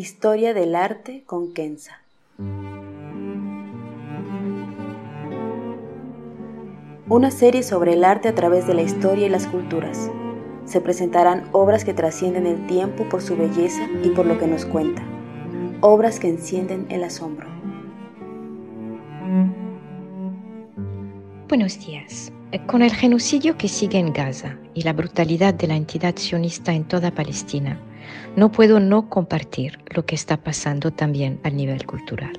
Historia del arte con Kenza. Una serie sobre el arte a través de la historia y las culturas. Se presentarán obras que trascienden el tiempo por su belleza y por lo que nos cuenta. Obras que encienden el asombro. Buenos días. Con el genocidio que sigue en Gaza y la brutalidad de la entidad sionista en toda Palestina, no puedo no compartir lo que está pasando también a nivel cultural.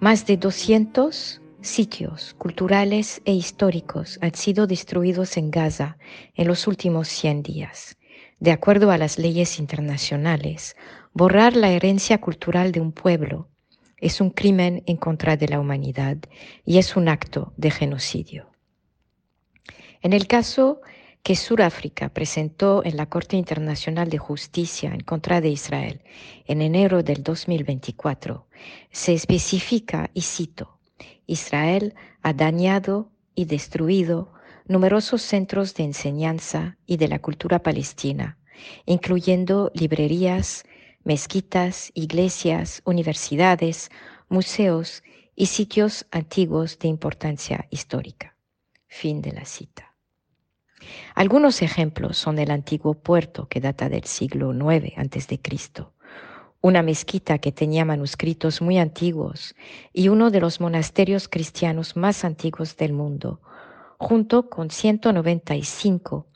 Más de 200 sitios culturales e históricos han sido destruidos en Gaza en los últimos 100 días. De acuerdo a las leyes internacionales, borrar la herencia cultural de un pueblo es un crimen en contra de la humanidad y es un acto de genocidio. En el caso que Sudáfrica presentó en la Corte Internacional de Justicia en contra de Israel en enero del 2024, se especifica, y cito, Israel ha dañado y destruido numerosos centros de enseñanza y de la cultura palestina, incluyendo librerías, mezquitas, iglesias, universidades, museos y sitios antiguos de importancia histórica. Fin de la cita. Algunos ejemplos son el antiguo puerto que data del siglo IX a.C., una mezquita que tenía manuscritos muy antiguos y uno de los monasterios cristianos más antiguos del mundo, junto con 195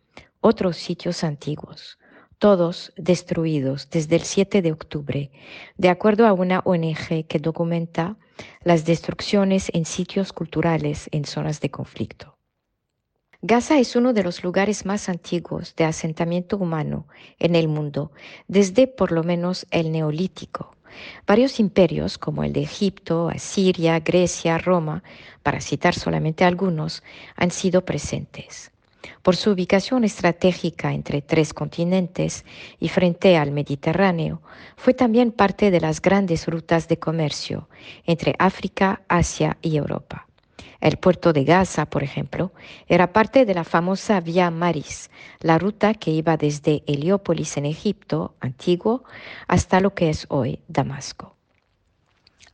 otros sitios antiguos, todos destruidos desde el 7 de octubre, de acuerdo a una ONG que documenta las destrucciones en sitios culturales en zonas de conflicto. Gaza es uno de los lugares más antiguos de asentamiento humano en el mundo, desde por lo menos el neolítico. Varios imperios, como el de Egipto, Asiria, Grecia, Roma, para citar solamente algunos, han sido presentes. Por su ubicación estratégica entre tres continentes y frente al Mediterráneo, fue también parte de las grandes rutas de comercio entre África, Asia y Europa. El puerto de Gaza, por ejemplo, era parte de la famosa Vía Maris, la ruta que iba desde Heliópolis en Egipto antiguo hasta lo que es hoy Damasco.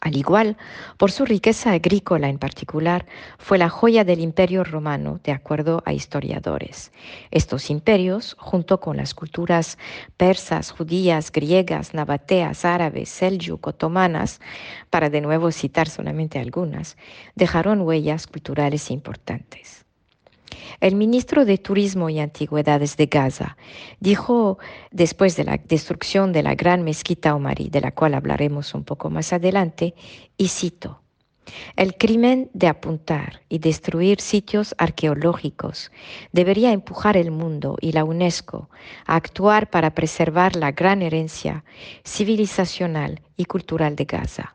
Al igual, por su riqueza agrícola en particular, fue la joya del imperio romano, de acuerdo a historiadores. Estos imperios, junto con las culturas persas, judías, griegas, nabateas, árabes, seljuk, otomanas, para de nuevo citar solamente algunas, dejaron huellas culturales importantes. El ministro de Turismo y Antigüedades de Gaza dijo, después de la destrucción de la gran mezquita Omari, de la cual hablaremos un poco más adelante, y cito, el crimen de apuntar y destruir sitios arqueológicos debería empujar el mundo y la UNESCO a actuar para preservar la gran herencia civilizacional y cultural de Gaza.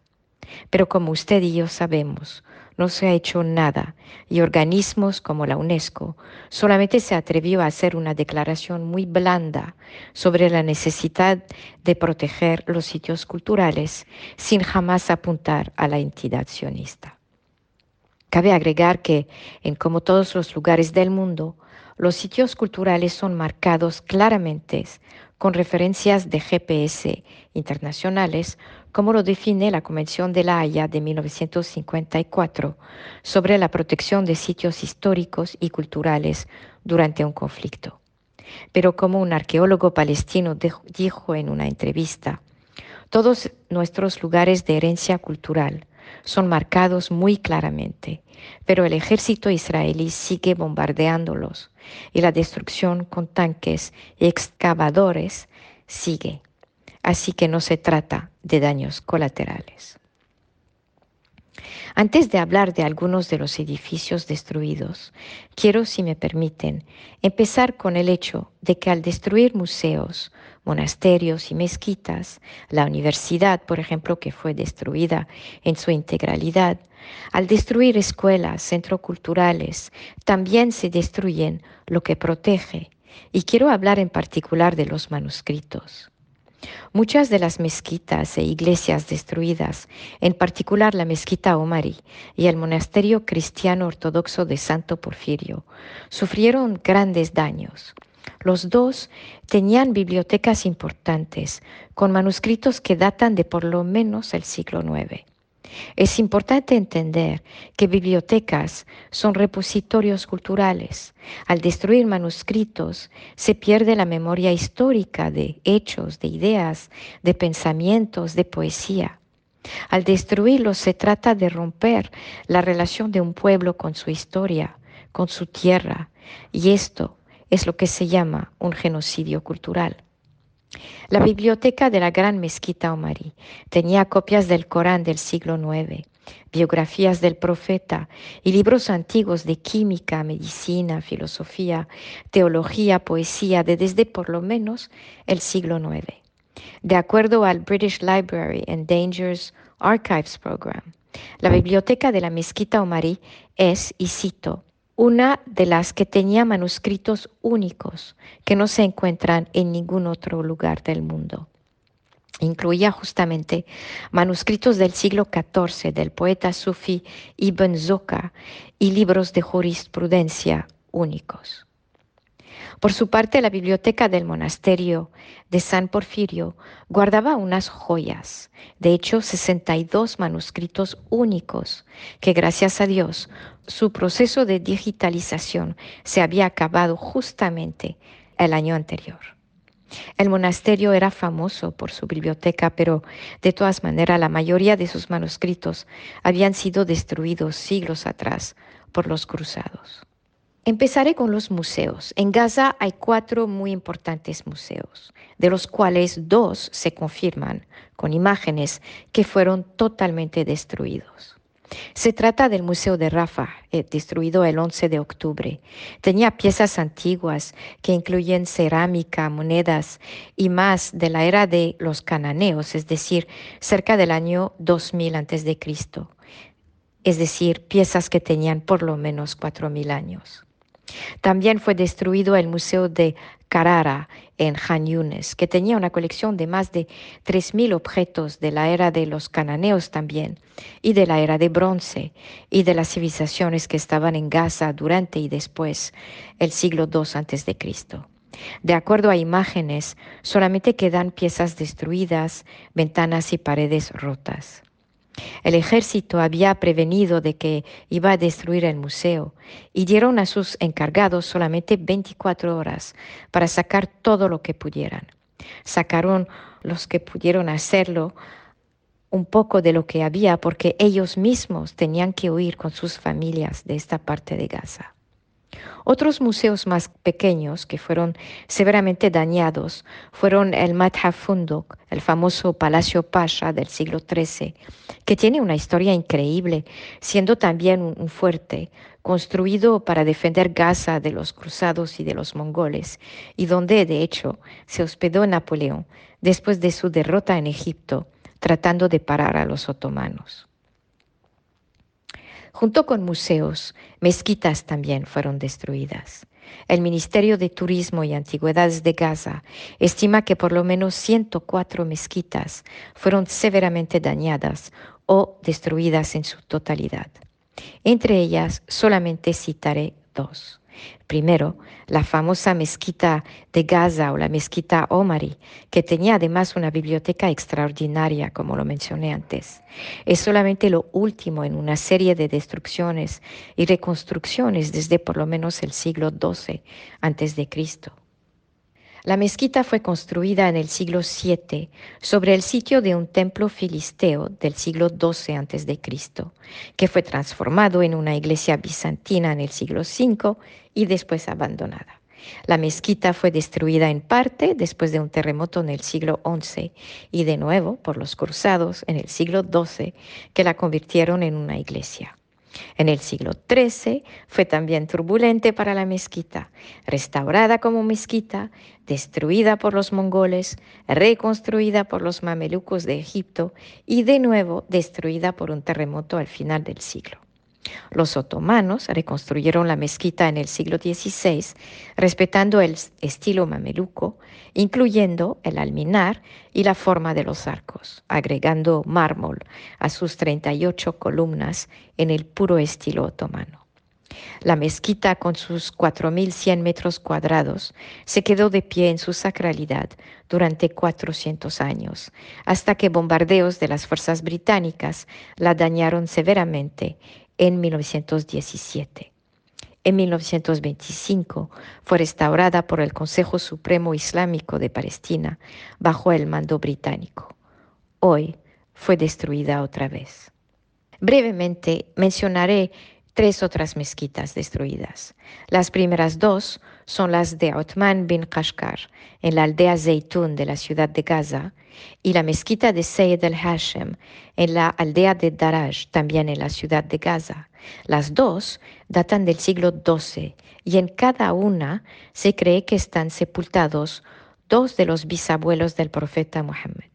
Pero como usted y yo sabemos, no se ha hecho nada y organismos como la UNESCO solamente se atrevió a hacer una declaración muy blanda sobre la necesidad de proteger los sitios culturales sin jamás apuntar a la entidad sionista. Cabe agregar que, en como todos los lugares del mundo, los sitios culturales son marcados claramente con referencias de GPS internacionales como lo define la Convención de la Haya de 1954 sobre la protección de sitios históricos y culturales durante un conflicto. Pero como un arqueólogo palestino dijo en una entrevista, todos nuestros lugares de herencia cultural son marcados muy claramente, pero el ejército israelí sigue bombardeándolos y la destrucción con tanques y excavadores sigue. Así que no se trata de daños colaterales. Antes de hablar de algunos de los edificios destruidos, quiero, si me permiten, empezar con el hecho de que al destruir museos, monasterios y mezquitas, la universidad, por ejemplo, que fue destruida en su integralidad, al destruir escuelas, centros culturales, también se destruyen lo que protege. Y quiero hablar en particular de los manuscritos. Muchas de las mezquitas e iglesias destruidas, en particular la mezquita Omari y el monasterio cristiano ortodoxo de Santo Porfirio, sufrieron grandes daños. Los dos tenían bibliotecas importantes, con manuscritos que datan de por lo menos el siglo IX. Es importante entender que bibliotecas son repositorios culturales. Al destruir manuscritos se pierde la memoria histórica de hechos, de ideas, de pensamientos, de poesía. Al destruirlos se trata de romper la relación de un pueblo con su historia, con su tierra, y esto es lo que se llama un genocidio cultural. La biblioteca de la Gran Mezquita Omarí tenía copias del Corán del siglo IX, biografías del profeta y libros antiguos de química, medicina, filosofía, teología, poesía de desde por lo menos el siglo IX. De acuerdo al British Library and Dangers Archives Program, la biblioteca de la Mezquita Omarí es, y cito, una de las que tenía manuscritos únicos que no se encuentran en ningún otro lugar del mundo. Incluía justamente manuscritos del siglo XIV del poeta sufi Ibn Zoka y libros de jurisprudencia únicos. Por su parte, la biblioteca del monasterio de San Porfirio guardaba unas joyas, de hecho 62 manuscritos únicos, que gracias a Dios su proceso de digitalización se había acabado justamente el año anterior. El monasterio era famoso por su biblioteca, pero de todas maneras la mayoría de sus manuscritos habían sido destruidos siglos atrás por los cruzados. Empezaré con los museos. En Gaza hay cuatro muy importantes museos, de los cuales dos se confirman con imágenes que fueron totalmente destruidos. Se trata del Museo de Rafah, eh, destruido el 11 de octubre. Tenía piezas antiguas que incluyen cerámica, monedas y más de la era de los cananeos, es decir, cerca del año 2000 a.C., es decir, piezas que tenían por lo menos 4.000 años. También fue destruido el Museo de Carrara en Han Yunes, que tenía una colección de más de 3.000 objetos de la era de los cananeos también, y de la era de bronce, y de las civilizaciones que estaban en Gaza durante y después el siglo II a.C. De acuerdo a imágenes, solamente quedan piezas destruidas, ventanas y paredes rotas. El ejército había prevenido de que iba a destruir el museo y dieron a sus encargados solamente 24 horas para sacar todo lo que pudieran. Sacaron los que pudieron hacerlo un poco de lo que había porque ellos mismos tenían que huir con sus familias de esta parte de Gaza. Otros museos más pequeños que fueron severamente dañados fueron el Madhaf Funduk, el famoso Palacio Pasha del siglo XIII, que tiene una historia increíble, siendo también un fuerte construido para defender Gaza de los cruzados y de los mongoles, y donde, de hecho, se hospedó Napoleón después de su derrota en Egipto, tratando de parar a los otomanos. Junto con museos, mezquitas también fueron destruidas. El Ministerio de Turismo y Antigüedades de Gaza estima que por lo menos 104 mezquitas fueron severamente dañadas o destruidas en su totalidad. Entre ellas solamente citaré dos. Primero, la famosa mezquita de Gaza o la mezquita Omari, que tenía además una biblioteca extraordinaria, como lo mencioné antes. Es solamente lo último en una serie de destrucciones y reconstrucciones desde por lo menos el siglo XII Cristo. La mezquita fue construida en el siglo VII sobre el sitio de un templo filisteo del siglo XII a.C., que fue transformado en una iglesia bizantina en el siglo V y después abandonada. La mezquita fue destruida en parte después de un terremoto en el siglo XI y de nuevo por los cruzados en el siglo XII que la convirtieron en una iglesia. En el siglo XIII fue también turbulente para la mezquita, restaurada como mezquita, destruida por los mongoles, reconstruida por los mamelucos de Egipto y de nuevo destruida por un terremoto al final del siglo. Los otomanos reconstruyeron la mezquita en el siglo XVI, respetando el estilo mameluco, incluyendo el alminar y la forma de los arcos, agregando mármol a sus 38 columnas en el puro estilo otomano. La mezquita, con sus 4.100 metros cuadrados, se quedó de pie en su sacralidad durante 400 años, hasta que bombardeos de las fuerzas británicas la dañaron severamente en 1917. En 1925 fue restaurada por el Consejo Supremo Islámico de Palestina bajo el mando británico. Hoy fue destruida otra vez. Brevemente mencionaré tres otras mezquitas destruidas. Las primeras dos son las de Othman bin Kashkar en la aldea Zeytun de la ciudad de Gaza y la mezquita de Sayyid al-Hashem en la aldea de Daraj, también en la ciudad de Gaza. Las dos datan del siglo XII y en cada una se cree que están sepultados dos de los bisabuelos del profeta Muhammad.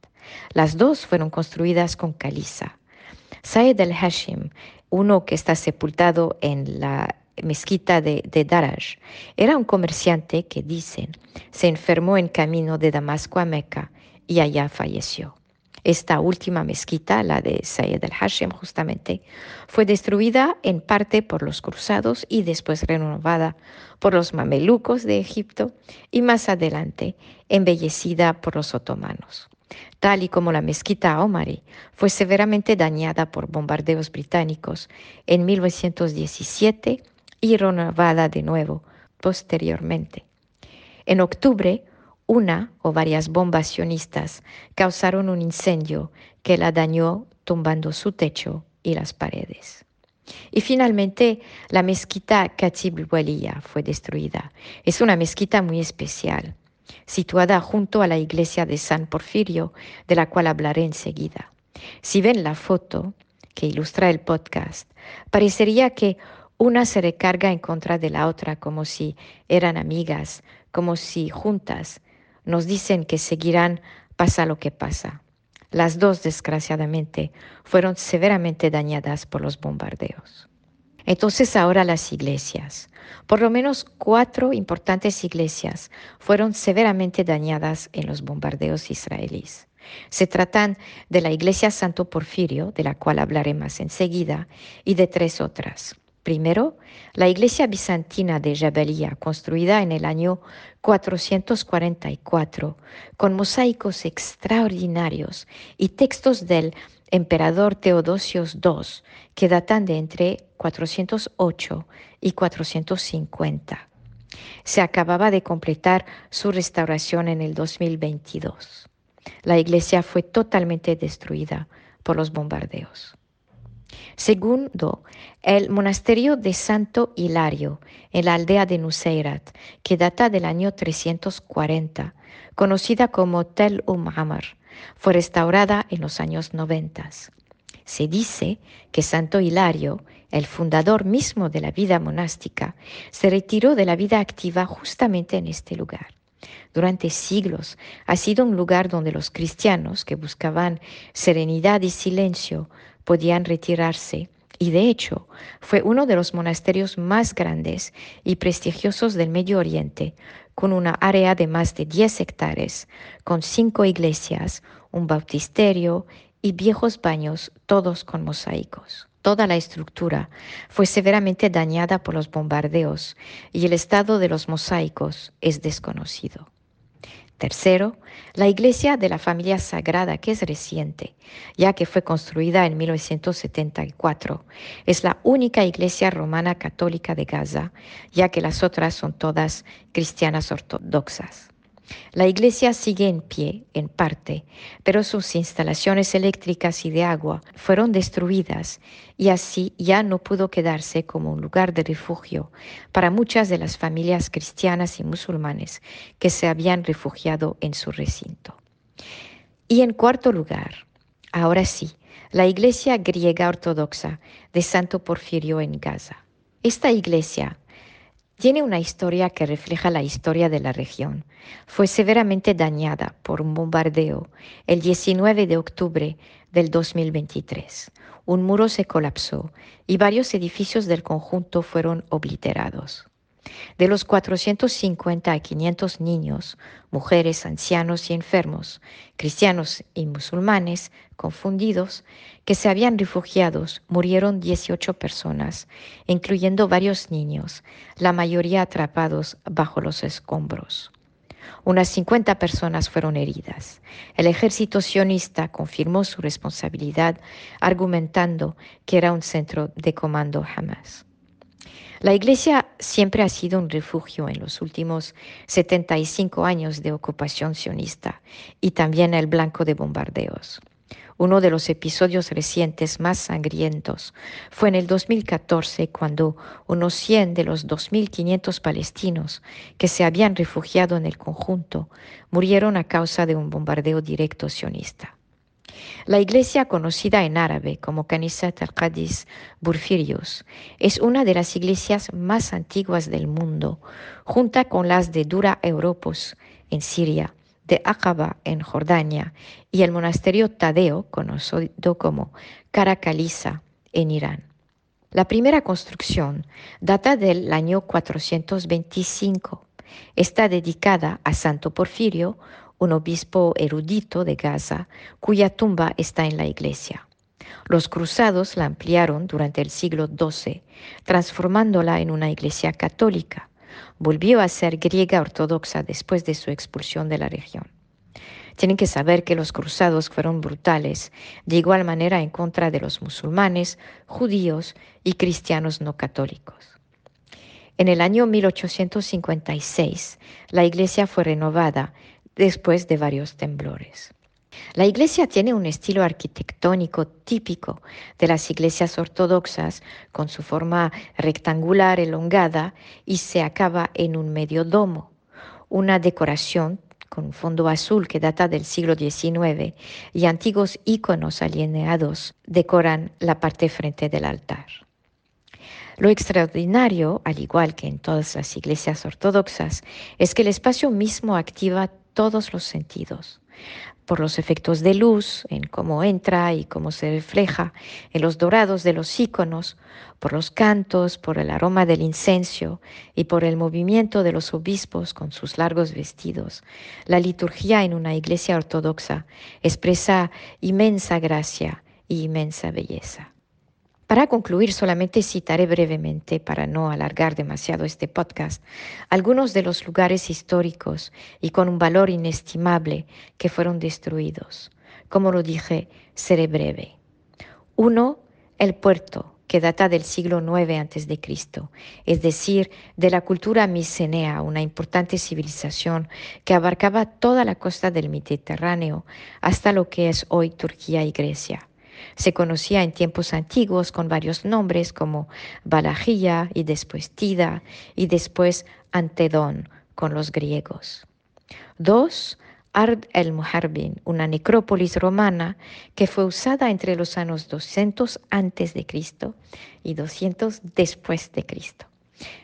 Las dos fueron construidas con caliza. Sayyid al-Hashim, uno que está sepultado en la mezquita de, Daraj. Era un comerciante que, dicen, se enfermó en camino de Damasco a Meca y allá falleció. Esta última mezquita, la de Sayyid al-Hashim justamente, fue destruida en parte por los cruzados y después renovada por los mamelucos de Egipto y más adelante embellecida por los otomanos. Tal y como la mezquita Omari fue severamente dañada por bombardeos británicos en 1917 y renovada de nuevo posteriormente. En octubre, una o varias bombas sionistas causaron un incendio que la dañó tumbando su techo y las paredes. Y finalmente, la mezquita Waliya fue destruida. Es una mezquita muy especial, situada junto a la iglesia de San Porfirio, de la cual hablaré enseguida. Si ven la foto que ilustra el podcast, parecería que una se recarga en contra de la otra como si eran amigas, como si juntas nos dicen que seguirán pasa lo que pasa. Las dos, desgraciadamente, fueron severamente dañadas por los bombardeos. Entonces ahora las iglesias. Por lo menos cuatro importantes iglesias fueron severamente dañadas en los bombardeos israelíes. Se tratan de la iglesia Santo Porfirio, de la cual hablaré más enseguida, y de tres otras. Primero, la iglesia bizantina de Jabalia, construida en el año 444, con mosaicos extraordinarios y textos del emperador Teodosios II, que datan de entre 408 y 450. Se acababa de completar su restauración en el 2022. La iglesia fue totalmente destruida por los bombardeos. Segundo, el monasterio de Santo Hilario, en la aldea de Nuseirat, que data del año 340, conocida como Tel Um Amar, fue restaurada en los años 90. Se dice que Santo Hilario, el fundador mismo de la vida monástica, se retiró de la vida activa justamente en este lugar. Durante siglos ha sido un lugar donde los cristianos que buscaban serenidad y silencio podían retirarse y de hecho fue uno de los monasterios más grandes y prestigiosos del Medio Oriente, con una área de más de 10 hectáreas, con cinco iglesias, un bautisterio y viejos baños, todos con mosaicos. Toda la estructura fue severamente dañada por los bombardeos y el estado de los mosaicos es desconocido. Tercero, la iglesia de la familia sagrada, que es reciente, ya que fue construida en 1974. Es la única iglesia romana católica de Gaza, ya que las otras son todas cristianas ortodoxas. La iglesia sigue en pie, en parte, pero sus instalaciones eléctricas y de agua fueron destruidas y así ya no pudo quedarse como un lugar de refugio para muchas de las familias cristianas y musulmanes que se habían refugiado en su recinto. Y en cuarto lugar, ahora sí, la iglesia griega ortodoxa de Santo Porfirio en Gaza. Esta iglesia tiene una historia que refleja la historia de la región. Fue severamente dañada por un bombardeo el 19 de octubre del 2023. Un muro se colapsó y varios edificios del conjunto fueron obliterados. De los 450 a 500 niños, mujeres, ancianos y enfermos, cristianos y musulmanes confundidos, que se habían refugiado, murieron 18 personas, incluyendo varios niños, la mayoría atrapados bajo los escombros. Unas 50 personas fueron heridas. El ejército sionista confirmó su responsabilidad, argumentando que era un centro de comando Hamas. La iglesia siempre ha sido un refugio en los últimos 75 años de ocupación sionista y también el blanco de bombardeos. Uno de los episodios recientes más sangrientos fue en el 2014 cuando unos 100 de los 2.500 palestinos que se habían refugiado en el conjunto murieron a causa de un bombardeo directo sionista. La iglesia conocida en árabe como Kanisat al-Qadis Burfirius es una de las iglesias más antiguas del mundo, junto con las de Dura Europos en Siria, de Aqaba en Jordania y el monasterio Tadeo, conocido como Karakalisa en Irán. La primera construcción data del año 425. Está dedicada a Santo Porfirio, un obispo erudito de Gaza, cuya tumba está en la iglesia. Los cruzados la ampliaron durante el siglo XII, transformándola en una iglesia católica. Volvió a ser griega ortodoxa después de su expulsión de la región. Tienen que saber que los cruzados fueron brutales, de igual manera en contra de los musulmanes, judíos y cristianos no católicos. En el año 1856, la iglesia fue renovada después de varios temblores. La iglesia tiene un estilo arquitectónico típico de las iglesias ortodoxas, con su forma rectangular elongada y se acaba en un medio domo, una decoración con fondo azul que data del siglo XIX y antiguos iconos alineados decoran la parte frente del altar. Lo extraordinario, al igual que en todas las iglesias ortodoxas, es que el espacio mismo activa todos los sentidos, por los efectos de luz, en cómo entra y cómo se refleja en los dorados de los íconos, por los cantos, por el aroma del incenso y por el movimiento de los obispos con sus largos vestidos. La liturgia en una iglesia ortodoxa expresa inmensa gracia y inmensa belleza. Para concluir, solamente citaré brevemente, para no alargar demasiado este podcast, algunos de los lugares históricos y con un valor inestimable que fueron destruidos. Como lo dije, seré breve. Uno, el puerto, que data del siglo IX a.C., es decir, de la cultura micenea, una importante civilización que abarcaba toda la costa del Mediterráneo hasta lo que es hoy Turquía y Grecia. Se conocía en tiempos antiguos con varios nombres como Balajía y después Tida y después Antedón con los griegos. Dos, Ard el Muharbin, una necrópolis romana que fue usada entre los años 200 antes de Cristo y 200 después de Cristo.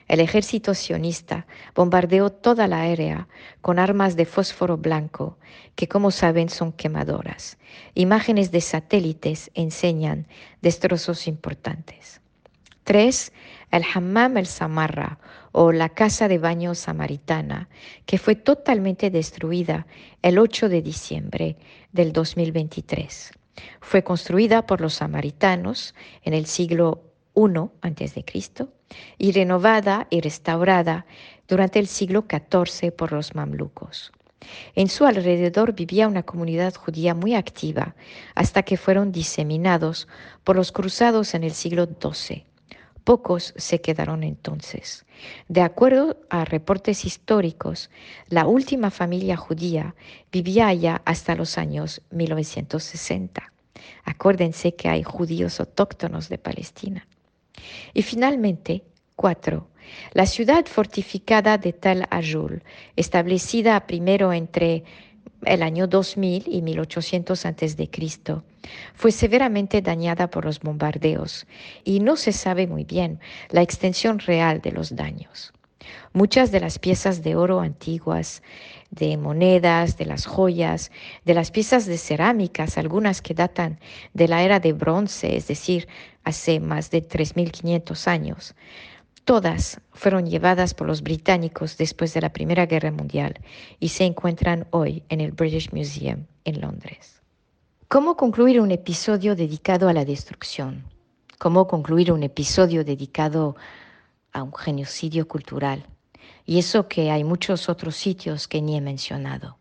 El ejército sionista bombardeó toda la área con armas de fósforo blanco, que como saben son quemadoras. Imágenes de satélites enseñan destrozos importantes. 3. El Hammam el Samarra o la casa de baño samaritana, que fue totalmente destruida el 8 de diciembre del 2023. Fue construida por los samaritanos en el siglo I a.C. y renovada y restaurada durante el siglo XIV por los mamlucos. En su alrededor vivía una comunidad judía muy activa hasta que fueron diseminados por los cruzados en el siglo XII. Pocos se quedaron entonces. De acuerdo a reportes históricos, la última familia judía vivía allá hasta los años 1960. Acuérdense que hay judíos autóctonos de Palestina. Y finalmente, cuatro, la ciudad fortificada de Tel Ajul, establecida primero entre el año 2000 y 1800 a.C., fue severamente dañada por los bombardeos y no se sabe muy bien la extensión real de los daños. Muchas de las piezas de oro antiguas, de monedas, de las joyas, de las piezas de cerámicas, algunas que datan de la era de bronce, es decir, hace más de 3.500 años, Todas fueron llevadas por los británicos después de la Primera Guerra Mundial y se encuentran hoy en el British Museum en Londres. ¿Cómo concluir un episodio dedicado a la destrucción? ¿Cómo concluir un episodio dedicado a un genocidio cultural? Y eso que hay muchos otros sitios que ni he mencionado.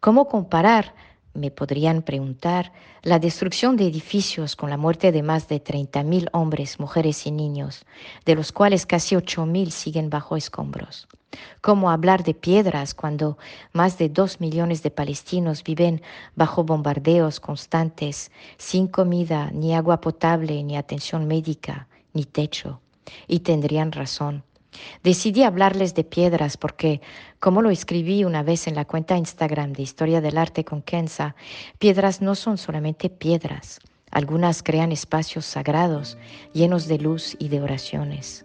¿Cómo comparar me podrían preguntar, la destrucción de edificios con la muerte de más de 30.000 hombres, mujeres y niños, de los cuales casi 8.000 siguen bajo escombros. ¿Cómo hablar de piedras cuando más de 2 millones de palestinos viven bajo bombardeos constantes, sin comida, ni agua potable, ni atención médica, ni techo? Y tendrían razón. Decidí hablarles de piedras porque, como lo escribí una vez en la cuenta Instagram de Historia del Arte con Kenza, piedras no son solamente piedras. Algunas crean espacios sagrados llenos de luz y de oraciones.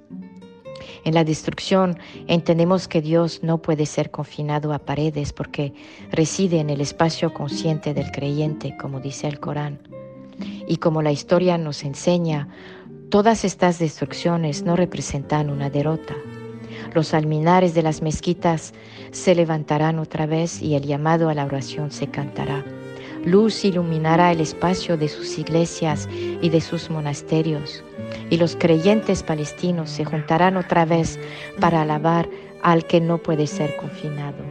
En la destrucción entendemos que Dios no puede ser confinado a paredes porque reside en el espacio consciente del creyente, como dice el Corán. Y como la historia nos enseña, Todas estas destrucciones no representan una derrota. Los alminares de las mezquitas se levantarán otra vez y el llamado a la oración se cantará. Luz iluminará el espacio de sus iglesias y de sus monasterios, y los creyentes palestinos se juntarán otra vez para alabar al que no puede ser confinado,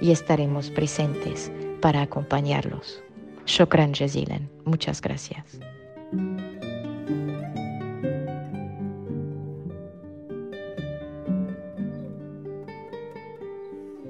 y estaremos presentes para acompañarlos. Shokran jazilan. Muchas gracias.